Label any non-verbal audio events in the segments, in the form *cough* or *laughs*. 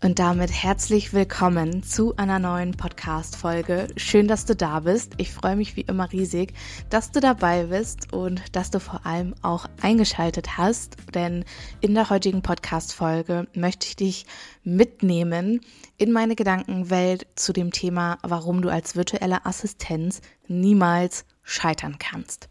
Und damit herzlich willkommen zu einer neuen Podcast-Folge. Schön, dass du da bist. Ich freue mich wie immer riesig, dass du dabei bist und dass du vor allem auch eingeschaltet hast. Denn in der heutigen Podcast-Folge möchte ich dich mitnehmen in meine Gedankenwelt zu dem Thema, warum du als virtuelle Assistenz niemals scheitern kannst.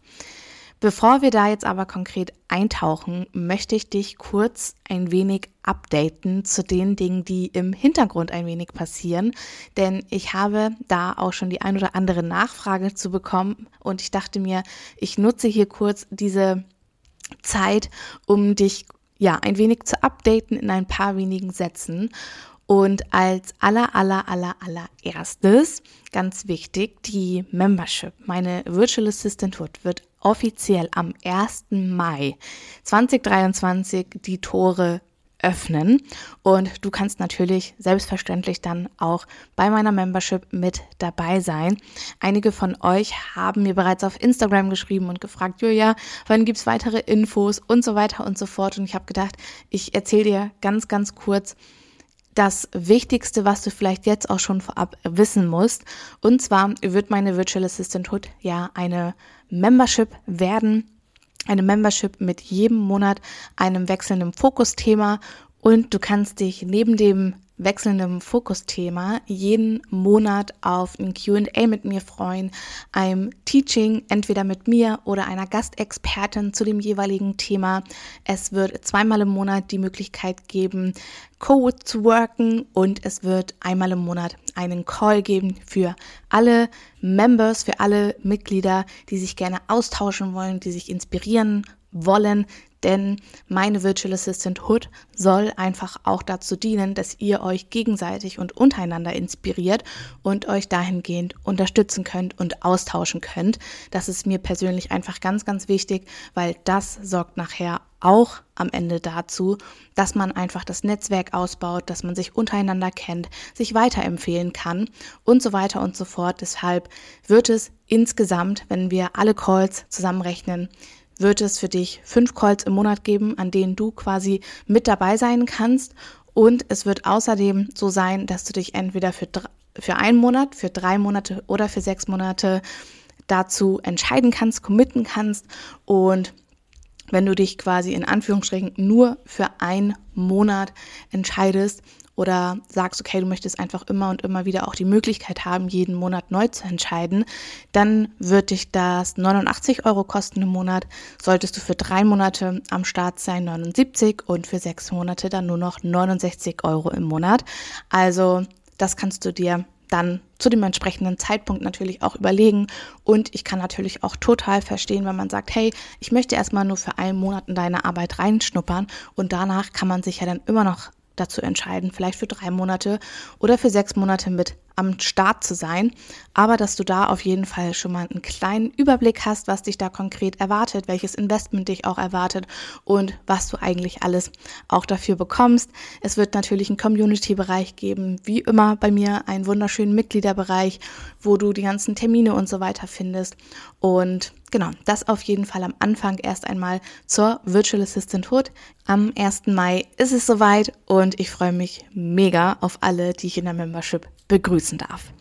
Bevor wir da jetzt aber konkret eintauchen, möchte ich dich kurz ein wenig updaten zu den Dingen, die im Hintergrund ein wenig passieren, denn ich habe da auch schon die ein oder andere Nachfrage zu bekommen und ich dachte mir, ich nutze hier kurz diese Zeit, um dich ja ein wenig zu updaten in ein paar wenigen Sätzen. Und als aller, aller, aller, allererstes, ganz wichtig, die Membership. Meine Virtual Assistant Hood wird offiziell am 1. Mai 2023 die Tore öffnen und du kannst natürlich selbstverständlich dann auch bei meiner Membership mit dabei sein. Einige von euch haben mir bereits auf Instagram geschrieben und gefragt, Julia, wann gibt's weitere Infos und so weiter und so fort und ich habe gedacht, ich erzähle dir ganz, ganz kurz, das Wichtigste, was du vielleicht jetzt auch schon vorab wissen musst. Und zwar wird meine Virtual Assistant Hood ja eine Membership werden. Eine Membership mit jedem Monat einem wechselnden Fokusthema und du kannst dich neben dem wechselndem Fokusthema jeden Monat auf ein QA mit mir freuen, einem Teaching entweder mit mir oder einer Gastexpertin zu dem jeweiligen Thema. Es wird zweimal im Monat die Möglichkeit geben, Code zu worken und es wird einmal im Monat einen Call geben für alle Members, für alle Mitglieder, die sich gerne austauschen wollen, die sich inspirieren wollen, denn meine Virtual Assistant Hood soll einfach auch dazu dienen, dass ihr euch gegenseitig und untereinander inspiriert und euch dahingehend unterstützen könnt und austauschen könnt. Das ist mir persönlich einfach ganz, ganz wichtig, weil das sorgt nachher auch am Ende dazu, dass man einfach das Netzwerk ausbaut, dass man sich untereinander kennt, sich weiterempfehlen kann und so weiter und so fort. Deshalb wird es insgesamt, wenn wir alle Calls zusammenrechnen, wird es für dich fünf Calls im Monat geben, an denen du quasi mit dabei sein kannst. Und es wird außerdem so sein, dass du dich entweder für, für einen Monat, für drei Monate oder für sechs Monate dazu entscheiden kannst, committen kannst. Und wenn du dich quasi in Anführungsstrichen nur für einen Monat entscheidest oder sagst, okay, du möchtest einfach immer und immer wieder auch die Möglichkeit haben, jeden Monat neu zu entscheiden, dann wird dich das 89 Euro kosten im Monat. Solltest du für drei Monate am Start sein, 79 und für sechs Monate dann nur noch 69 Euro im Monat. Also das kannst du dir dann zu dem entsprechenden Zeitpunkt natürlich auch überlegen. Und ich kann natürlich auch total verstehen, wenn man sagt, hey, ich möchte erstmal nur für einen Monat in deine Arbeit reinschnuppern und danach kann man sich ja dann immer noch dazu entscheiden, vielleicht für drei Monate oder für sechs Monate mit am Start zu sein. Aber dass du da auf jeden Fall schon mal einen kleinen Überblick hast, was dich da konkret erwartet, welches Investment dich auch erwartet und was du eigentlich alles auch dafür bekommst. Es wird natürlich einen Community-Bereich geben, wie immer bei mir einen wunderschönen Mitgliederbereich, wo du die ganzen Termine und so weiter findest. Und genau, das auf jeden Fall am Anfang erst einmal zur Virtual Assistant Hood. Am 1. Mai ist es soweit und ich freue mich mega auf alle, die ich in der Membership begrüßen darf.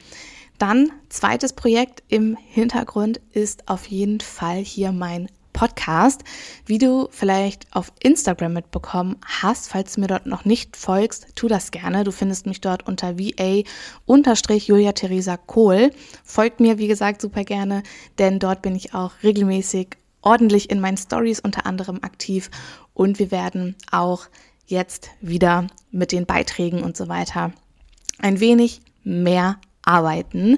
Dann zweites Projekt im Hintergrund ist auf jeden Fall hier mein Podcast. Wie du vielleicht auf Instagram mitbekommen hast, falls du mir dort noch nicht folgst, tu das gerne. Du findest mich dort unter VA-Julia Theresa Kohl. Folgt mir, wie gesagt, super gerne, denn dort bin ich auch regelmäßig ordentlich in meinen Stories unter anderem aktiv und wir werden auch jetzt wieder mit den Beiträgen und so weiter ein wenig mehr arbeiten.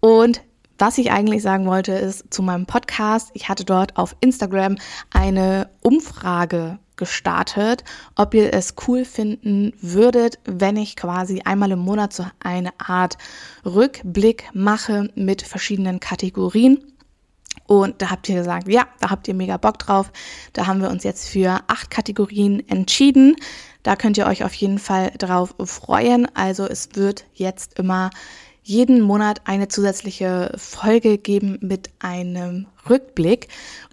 Und was ich eigentlich sagen wollte, ist zu meinem Podcast. Ich hatte dort auf Instagram eine Umfrage gestartet, ob ihr es cool finden würdet, wenn ich quasi einmal im Monat so eine Art Rückblick mache mit verschiedenen Kategorien. Und da habt ihr gesagt, ja, da habt ihr mega Bock drauf. Da haben wir uns jetzt für acht Kategorien entschieden. Da könnt ihr euch auf jeden Fall drauf freuen. Also es wird jetzt immer jeden Monat eine zusätzliche Folge geben mit einem Rückblick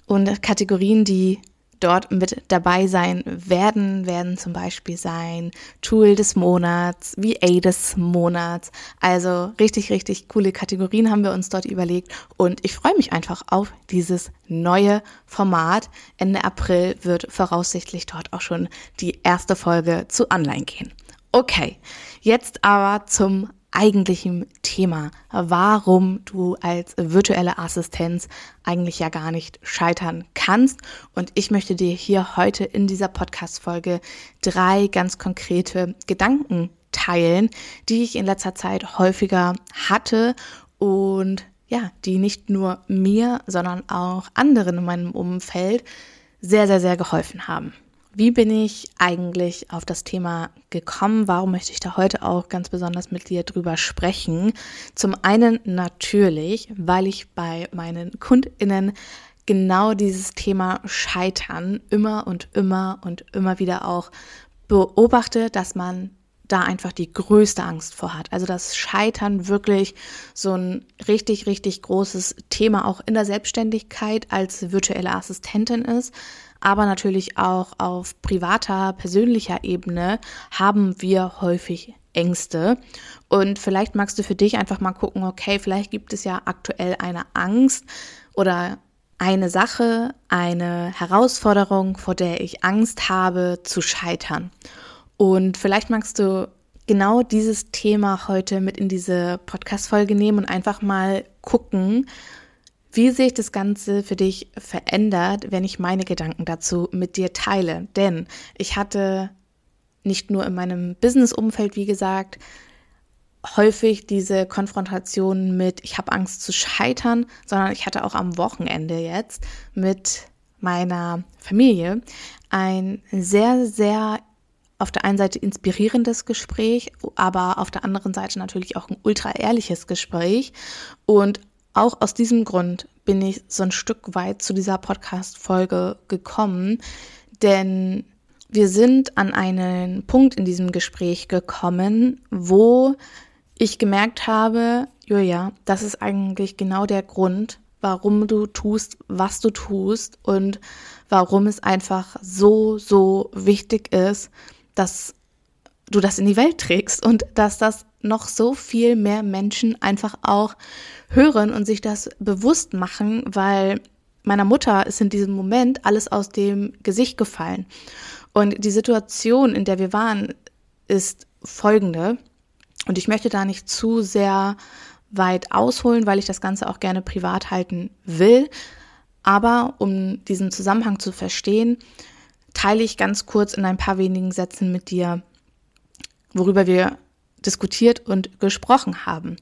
und Kategorien, die dort mit dabei sein werden, werden zum Beispiel sein Tool des Monats, VA des Monats. Also richtig, richtig coole Kategorien haben wir uns dort überlegt und ich freue mich einfach auf dieses neue Format. Ende April wird voraussichtlich dort auch schon die erste Folge zu online gehen. Okay, jetzt aber zum eigentlichem Thema, warum du als virtuelle Assistenz eigentlich ja gar nicht scheitern kannst. Und ich möchte dir hier heute in dieser Podcast-Folge drei ganz konkrete Gedanken teilen, die ich in letzter Zeit häufiger hatte und ja, die nicht nur mir, sondern auch anderen in meinem Umfeld sehr, sehr, sehr geholfen haben. Wie bin ich eigentlich auf das Thema gekommen? Warum möchte ich da heute auch ganz besonders mit dir drüber sprechen? Zum einen natürlich, weil ich bei meinen Kundinnen genau dieses Thema Scheitern immer und immer und immer wieder auch beobachte, dass man da einfach die größte Angst vor hat. Also das Scheitern wirklich so ein richtig, richtig großes Thema auch in der Selbstständigkeit als virtuelle Assistentin ist aber natürlich auch auf privater, persönlicher Ebene haben wir häufig Ängste. Und vielleicht magst du für dich einfach mal gucken, okay, vielleicht gibt es ja aktuell eine Angst oder eine Sache, eine Herausforderung, vor der ich Angst habe zu scheitern. Und vielleicht magst du genau dieses Thema heute mit in diese Podcast-Folge nehmen und einfach mal gucken, wie sich das Ganze für dich verändert, wenn ich meine Gedanken dazu mit dir teile? Denn ich hatte nicht nur in meinem Business-Umfeld, wie gesagt, häufig diese Konfrontation mit, ich habe Angst zu scheitern, sondern ich hatte auch am Wochenende jetzt mit meiner Familie ein sehr, sehr auf der einen Seite inspirierendes Gespräch, aber auf der anderen Seite natürlich auch ein ultra ehrliches Gespräch. Und auch aus diesem Grund bin ich so ein Stück weit zu dieser Podcast-Folge gekommen, denn wir sind an einen Punkt in diesem Gespräch gekommen, wo ich gemerkt habe, Julia, das ist eigentlich genau der Grund, warum du tust, was du tust und warum es einfach so, so wichtig ist, dass du das in die Welt trägst und dass das noch so viel mehr Menschen einfach auch hören und sich das bewusst machen, weil meiner Mutter ist in diesem Moment alles aus dem Gesicht gefallen. Und die Situation, in der wir waren, ist folgende. Und ich möchte da nicht zu sehr weit ausholen, weil ich das Ganze auch gerne privat halten will. Aber um diesen Zusammenhang zu verstehen, teile ich ganz kurz in ein paar wenigen Sätzen mit dir, worüber wir diskutiert und gesprochen haben.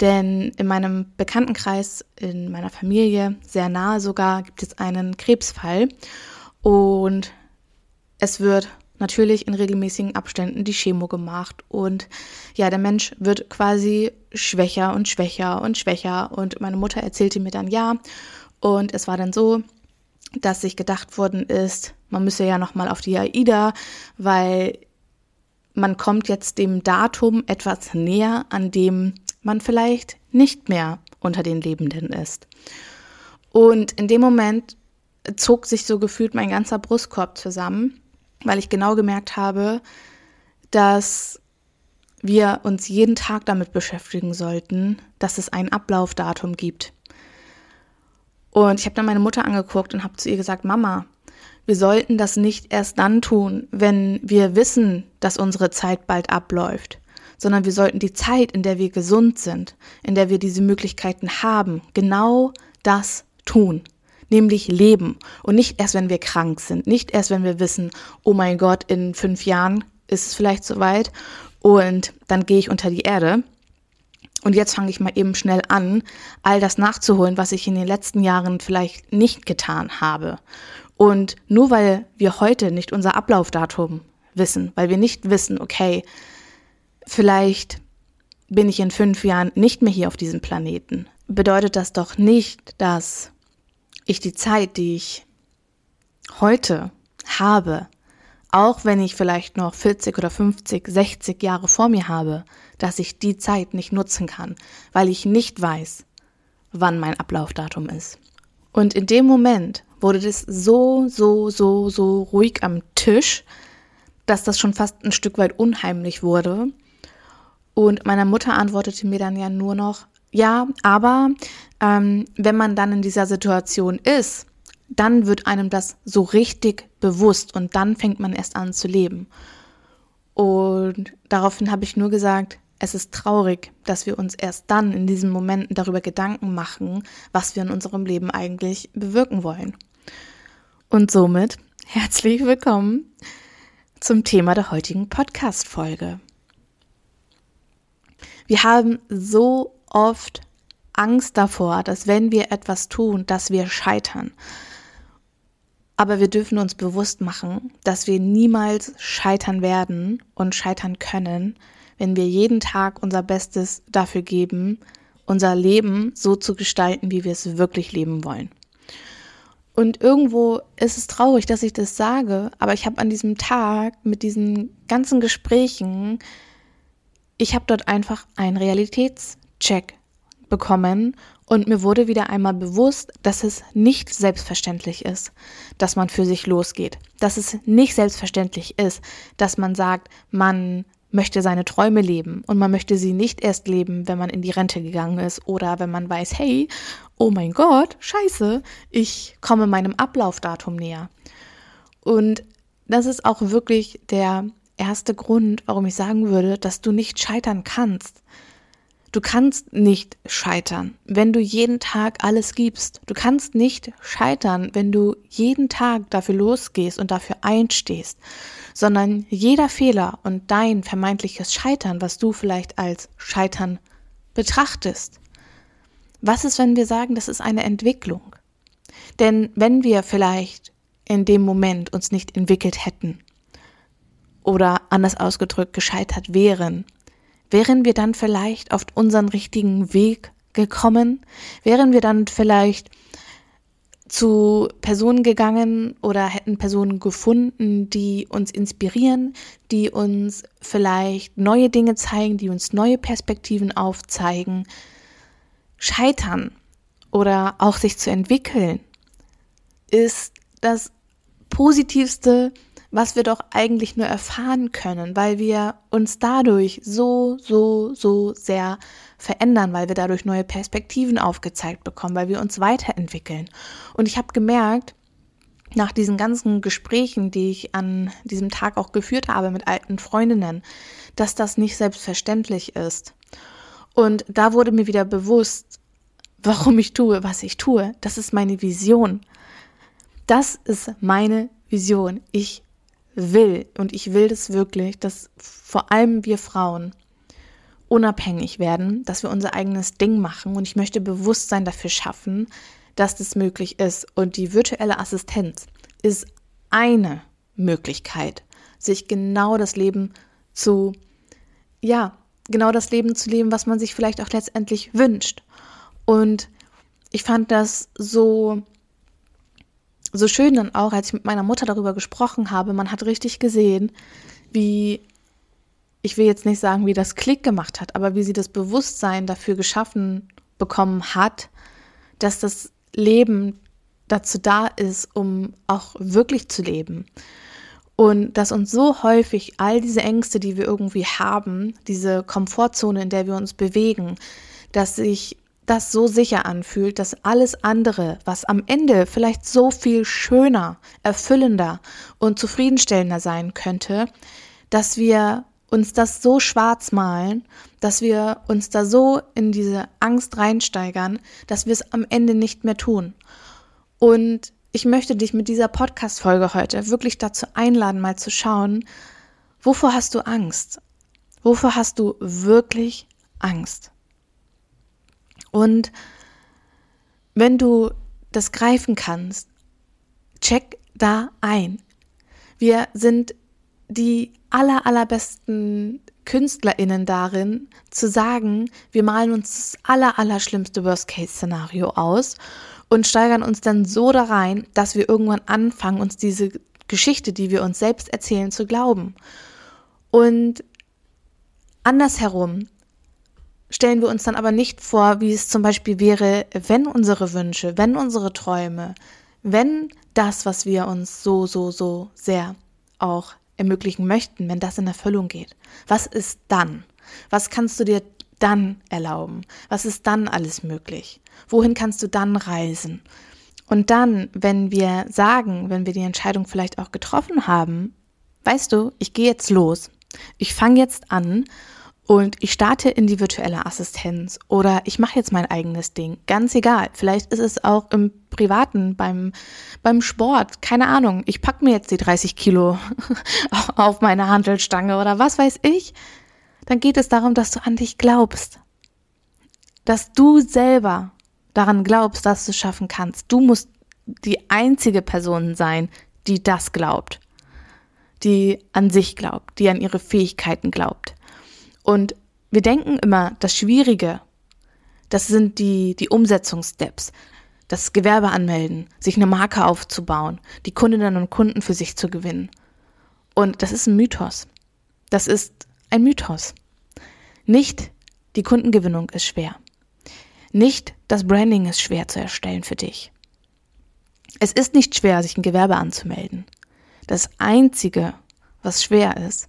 Denn in meinem Bekanntenkreis, in meiner Familie, sehr nahe sogar, gibt es einen Krebsfall. Und es wird natürlich in regelmäßigen Abständen die Chemo gemacht. Und ja, der Mensch wird quasi schwächer und schwächer und schwächer. Und meine Mutter erzählte mir dann ja. Und es war dann so, dass sich gedacht worden ist, man müsse ja nochmal auf die AIDA, weil man kommt jetzt dem Datum etwas näher, an dem man vielleicht nicht mehr unter den Lebenden ist. Und in dem Moment zog sich so gefühlt mein ganzer Brustkorb zusammen, weil ich genau gemerkt habe, dass wir uns jeden Tag damit beschäftigen sollten, dass es ein Ablaufdatum gibt. Und ich habe dann meine Mutter angeguckt und habe zu ihr gesagt, Mama, wir sollten das nicht erst dann tun, wenn wir wissen, dass unsere Zeit bald abläuft, sondern wir sollten die Zeit, in der wir gesund sind, in der wir diese Möglichkeiten haben, genau das tun, nämlich leben und nicht erst, wenn wir krank sind, nicht erst, wenn wir wissen, oh mein Gott, in fünf Jahren ist es vielleicht soweit und dann gehe ich unter die Erde. Und jetzt fange ich mal eben schnell an, all das nachzuholen, was ich in den letzten Jahren vielleicht nicht getan habe. Und nur weil wir heute nicht unser Ablaufdatum wissen, weil wir nicht wissen, okay, vielleicht bin ich in fünf Jahren nicht mehr hier auf diesem Planeten, bedeutet das doch nicht, dass ich die Zeit, die ich heute habe, auch wenn ich vielleicht noch 40 oder 50, 60 Jahre vor mir habe, dass ich die Zeit nicht nutzen kann, weil ich nicht weiß, wann mein Ablaufdatum ist. Und in dem Moment wurde das so, so, so, so ruhig am Tisch, dass das schon fast ein Stück weit unheimlich wurde. Und meine Mutter antwortete mir dann ja nur noch, ja, aber ähm, wenn man dann in dieser Situation ist, dann wird einem das so richtig bewusst und dann fängt man erst an zu leben. Und daraufhin habe ich nur gesagt, es ist traurig, dass wir uns erst dann in diesen Momenten darüber Gedanken machen, was wir in unserem Leben eigentlich bewirken wollen. Und somit herzlich willkommen zum Thema der heutigen Podcast-Folge. Wir haben so oft Angst davor, dass wenn wir etwas tun, dass wir scheitern. Aber wir dürfen uns bewusst machen, dass wir niemals scheitern werden und scheitern können, wenn wir jeden Tag unser Bestes dafür geben, unser Leben so zu gestalten, wie wir es wirklich leben wollen. Und irgendwo ist es traurig, dass ich das sage, aber ich habe an diesem Tag mit diesen ganzen Gesprächen, ich habe dort einfach einen Realitätscheck bekommen und mir wurde wieder einmal bewusst, dass es nicht selbstverständlich ist, dass man für sich losgeht, dass es nicht selbstverständlich ist, dass man sagt, man möchte seine Träume leben und man möchte sie nicht erst leben, wenn man in die Rente gegangen ist oder wenn man weiß, hey, oh mein Gott, scheiße, ich komme meinem Ablaufdatum näher. Und das ist auch wirklich der erste Grund, warum ich sagen würde, dass du nicht scheitern kannst. Du kannst nicht scheitern, wenn du jeden Tag alles gibst. Du kannst nicht scheitern, wenn du jeden Tag dafür losgehst und dafür einstehst, sondern jeder Fehler und dein vermeintliches Scheitern, was du vielleicht als Scheitern betrachtest. Was ist, wenn wir sagen, das ist eine Entwicklung? Denn wenn wir vielleicht in dem Moment uns nicht entwickelt hätten oder anders ausgedrückt gescheitert wären, Wären wir dann vielleicht auf unseren richtigen Weg gekommen? Wären wir dann vielleicht zu Personen gegangen oder hätten Personen gefunden, die uns inspirieren, die uns vielleicht neue Dinge zeigen, die uns neue Perspektiven aufzeigen. Scheitern oder auch sich zu entwickeln ist das Positivste, was wir doch eigentlich nur erfahren können, weil wir uns dadurch so, so, so sehr verändern, weil wir dadurch neue Perspektiven aufgezeigt bekommen, weil wir uns weiterentwickeln. Und ich habe gemerkt, nach diesen ganzen Gesprächen, die ich an diesem Tag auch geführt habe mit alten Freundinnen, dass das nicht selbstverständlich ist. Und da wurde mir wieder bewusst, warum ich tue, was ich tue. Das ist meine Vision. Das ist meine Vision. Ich will, und ich will das wirklich, dass vor allem wir Frauen unabhängig werden, dass wir unser eigenes Ding machen und ich möchte Bewusstsein dafür schaffen, dass das möglich ist. Und die virtuelle Assistenz ist eine Möglichkeit, sich genau das Leben zu, ja, genau das Leben zu leben, was man sich vielleicht auch letztendlich wünscht. Und ich fand das so so schön dann auch, als ich mit meiner Mutter darüber gesprochen habe, man hat richtig gesehen, wie, ich will jetzt nicht sagen, wie das Klick gemacht hat, aber wie sie das Bewusstsein dafür geschaffen bekommen hat, dass das Leben dazu da ist, um auch wirklich zu leben. Und dass uns so häufig all diese Ängste, die wir irgendwie haben, diese Komfortzone, in der wir uns bewegen, dass sich das so sicher anfühlt, dass alles andere, was am Ende vielleicht so viel schöner, erfüllender und zufriedenstellender sein könnte, dass wir uns das so schwarz malen, dass wir uns da so in diese Angst reinsteigern, dass wir es am Ende nicht mehr tun. Und ich möchte dich mit dieser Podcast-Folge heute wirklich dazu einladen, mal zu schauen, wovor hast du Angst? Wovor hast du wirklich Angst? Und wenn du das greifen kannst, check da ein. Wir sind die aller, allerbesten KünstlerInnen darin, zu sagen, wir malen uns das aller, aller schlimmste Worst-Case-Szenario aus und steigern uns dann so da rein, dass wir irgendwann anfangen, uns diese Geschichte, die wir uns selbst erzählen, zu glauben. Und andersherum stellen wir uns dann aber nicht vor, wie es zum Beispiel wäre, wenn unsere Wünsche, wenn unsere Träume, wenn das, was wir uns so, so, so sehr auch ermöglichen möchten, wenn das in Erfüllung geht. Was ist dann? Was kannst du dir dann erlauben? Was ist dann alles möglich? Wohin kannst du dann reisen? Und dann, wenn wir sagen, wenn wir die Entscheidung vielleicht auch getroffen haben, weißt du, ich gehe jetzt los. Ich fange jetzt an und ich starte in die virtuelle Assistenz oder ich mache jetzt mein eigenes Ding. Ganz egal. Vielleicht ist es auch im Privaten, beim, beim Sport. Keine Ahnung. Ich pack mir jetzt die 30 Kilo *laughs* auf meine Handelstange oder was weiß ich. Dann geht es darum, dass du an dich glaubst. Dass du selber daran glaubst, dass du es schaffen kannst. Du musst die einzige Person sein, die das glaubt. Die an sich glaubt, die an ihre Fähigkeiten glaubt. Und wir denken immer, das Schwierige, das sind die, die Umsetzungssteps. Das Gewerbe anmelden, sich eine Marke aufzubauen, die Kundinnen und Kunden für sich zu gewinnen. Und das ist ein Mythos. Das ist ein Mythos. Nicht die Kundengewinnung ist schwer. Nicht das Branding ist schwer zu erstellen für dich. Es ist nicht schwer, sich ein Gewerbe anzumelden. Das Einzige, was schwer ist,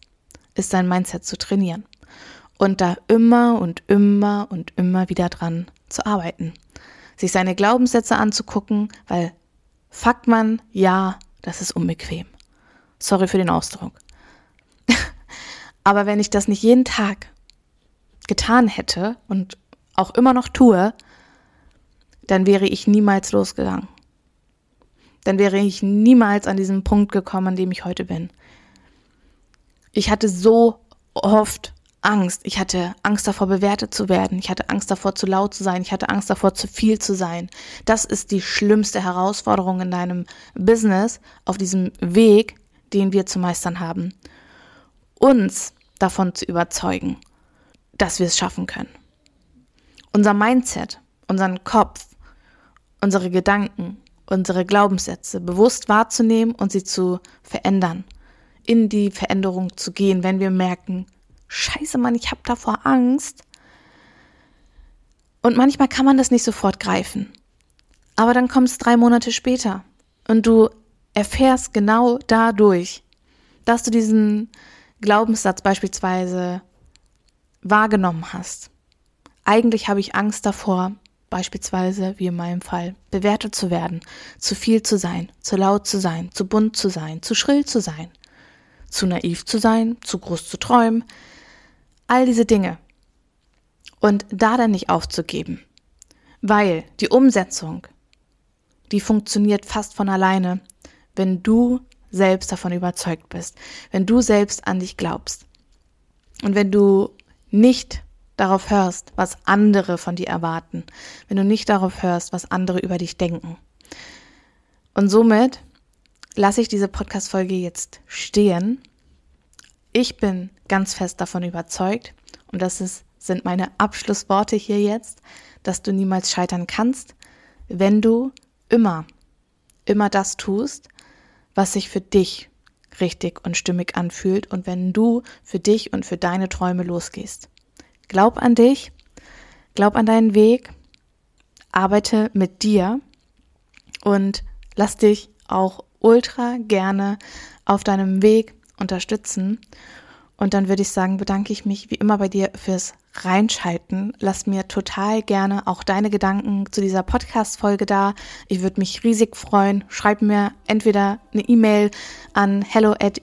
ist dein Mindset zu trainieren und da immer und immer und immer wieder dran zu arbeiten. Sich seine Glaubenssätze anzugucken, weil fuckt man, ja, das ist unbequem. Sorry für den Ausdruck. *laughs* Aber wenn ich das nicht jeden Tag getan hätte und auch immer noch tue, dann wäre ich niemals losgegangen. Dann wäre ich niemals an diesen Punkt gekommen, an dem ich heute bin. Ich hatte so oft Angst. Ich hatte Angst davor, bewertet zu werden. Ich hatte Angst davor, zu laut zu sein. Ich hatte Angst davor, zu viel zu sein. Das ist die schlimmste Herausforderung in deinem Business, auf diesem Weg, den wir zu meistern haben. Uns davon zu überzeugen, dass wir es schaffen können. Unser Mindset, unseren Kopf, unsere Gedanken, unsere Glaubenssätze bewusst wahrzunehmen und sie zu verändern, in die Veränderung zu gehen, wenn wir merken, scheiße Mann, ich habe davor Angst. Und manchmal kann man das nicht sofort greifen. Aber dann kommt es drei Monate später und du erfährst genau dadurch, dass du diesen Glaubenssatz beispielsweise wahrgenommen hast. Eigentlich habe ich Angst davor, beispielsweise wie in meinem Fall, bewertet zu werden, zu viel zu sein, zu laut zu sein, zu bunt zu sein, zu schrill zu sein, zu naiv zu sein, zu groß zu träumen, All diese Dinge. Und da dann nicht aufzugeben. Weil die Umsetzung, die funktioniert fast von alleine, wenn du selbst davon überzeugt bist, wenn du selbst an dich glaubst. Und wenn du nicht darauf hörst, was andere von dir erwarten, wenn du nicht darauf hörst, was andere über dich denken. Und somit lasse ich diese Podcast-Folge jetzt stehen ich bin ganz fest davon überzeugt, und das ist, sind meine Abschlussworte hier jetzt, dass du niemals scheitern kannst, wenn du immer, immer das tust, was sich für dich richtig und stimmig anfühlt und wenn du für dich und für deine Träume losgehst. Glaub an dich, glaub an deinen Weg, arbeite mit dir und lass dich auch ultra gerne auf deinem Weg unterstützen. Und dann würde ich sagen, bedanke ich mich wie immer bei dir fürs Reinschalten. Lass mir total gerne auch deine Gedanken zu dieser Podcast-Folge da. Ich würde mich riesig freuen. Schreib mir entweder eine E-Mail an hello at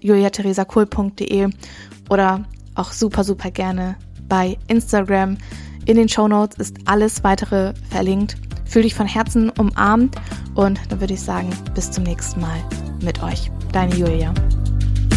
oder auch super, super gerne bei Instagram. In den Show Notes ist alles weitere verlinkt. Fühl dich von Herzen umarmt und dann würde ich sagen, bis zum nächsten Mal mit euch. Deine Julia.